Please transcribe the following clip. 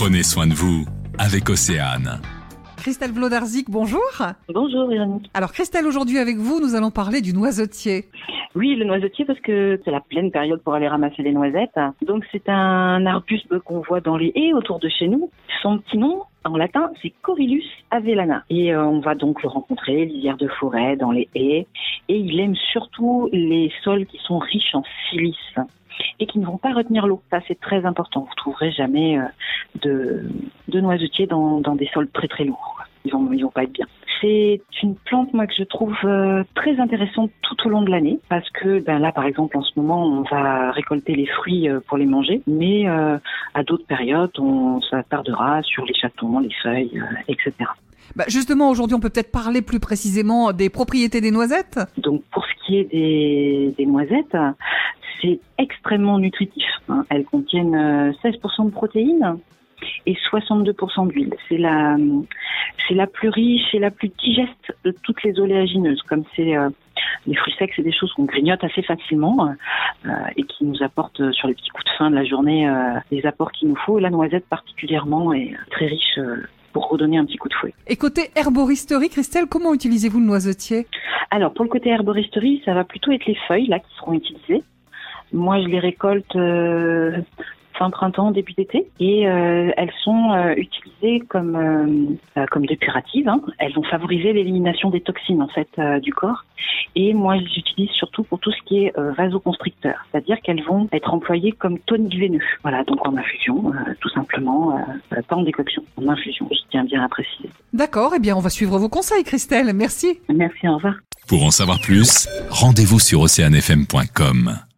Prenez soin de vous avec Océane. Christelle Vlodarzik, bonjour. Bonjour Véronique. Alors Christelle, aujourd'hui avec vous, nous allons parler du noisetier. Oui, le noisetier parce que c'est la pleine période pour aller ramasser les noisettes. Donc c'est un arbuste qu'on voit dans les haies autour de chez nous. Son petit nom, en latin, c'est Corylus avellana. Et euh, on va donc le rencontrer, lisière de forêt, dans les haies. Et il aime surtout les sols qui sont riches en silice et qui ne vont pas retenir l'eau. Ça, c'est très important. Vous trouverez jamais euh, de, de noisetiers dans, dans des sols très très lourds. Ils vont, ils vont pas être bien. C'est une plante, moi, que je trouve euh, très intéressante tout au long de l'année parce que, ben là, par exemple, en ce moment, on va récolter les fruits euh, pour les manger, mais à d'autres périodes, on s'attardera sur les chatons, les feuilles, etc. Bah justement, aujourd'hui, on peut peut-être parler plus précisément des propriétés des noisettes? Donc, pour ce qui est des, des noisettes, c'est extrêmement nutritif. Hein. Elles contiennent 16% euh, de protéines et 62% d'huile. C'est la, c'est la plus riche et la plus digeste de toutes les oléagineuses. Comme c'est euh, les fruits secs, c'est des choses qu'on grignote assez facilement euh, et qui nous apportent sur les petits coups de fin de la journée les apports qu'il nous faut. Et la noisette particulièrement est très riche pour redonner un petit coup de fouet. Et côté herboristerie, Christelle, comment utilisez-vous le noisetier? Alors pour le côté herboristerie, ça va plutôt être les feuilles là qui seront utilisées. Moi, je les récolte euh, fin printemps, début d'été, et euh, elles sont euh, utilisées comme comme dépuratives. Hein. Elles vont favoriser l'élimination des toxines en fait du corps. Et moi, je les utilise surtout pour tout ce qui est vasoconstricteur, c'est-à-dire qu'elles vont être employées comme tonique veineux. Voilà, donc en infusion, tout simplement, pas en décoction, en infusion. Je tiens bien à préciser. D'accord. Eh bien, on va suivre vos conseils, Christelle. Merci. Merci. Au revoir. Pour en savoir plus, rendez-vous sur oceanfm.com.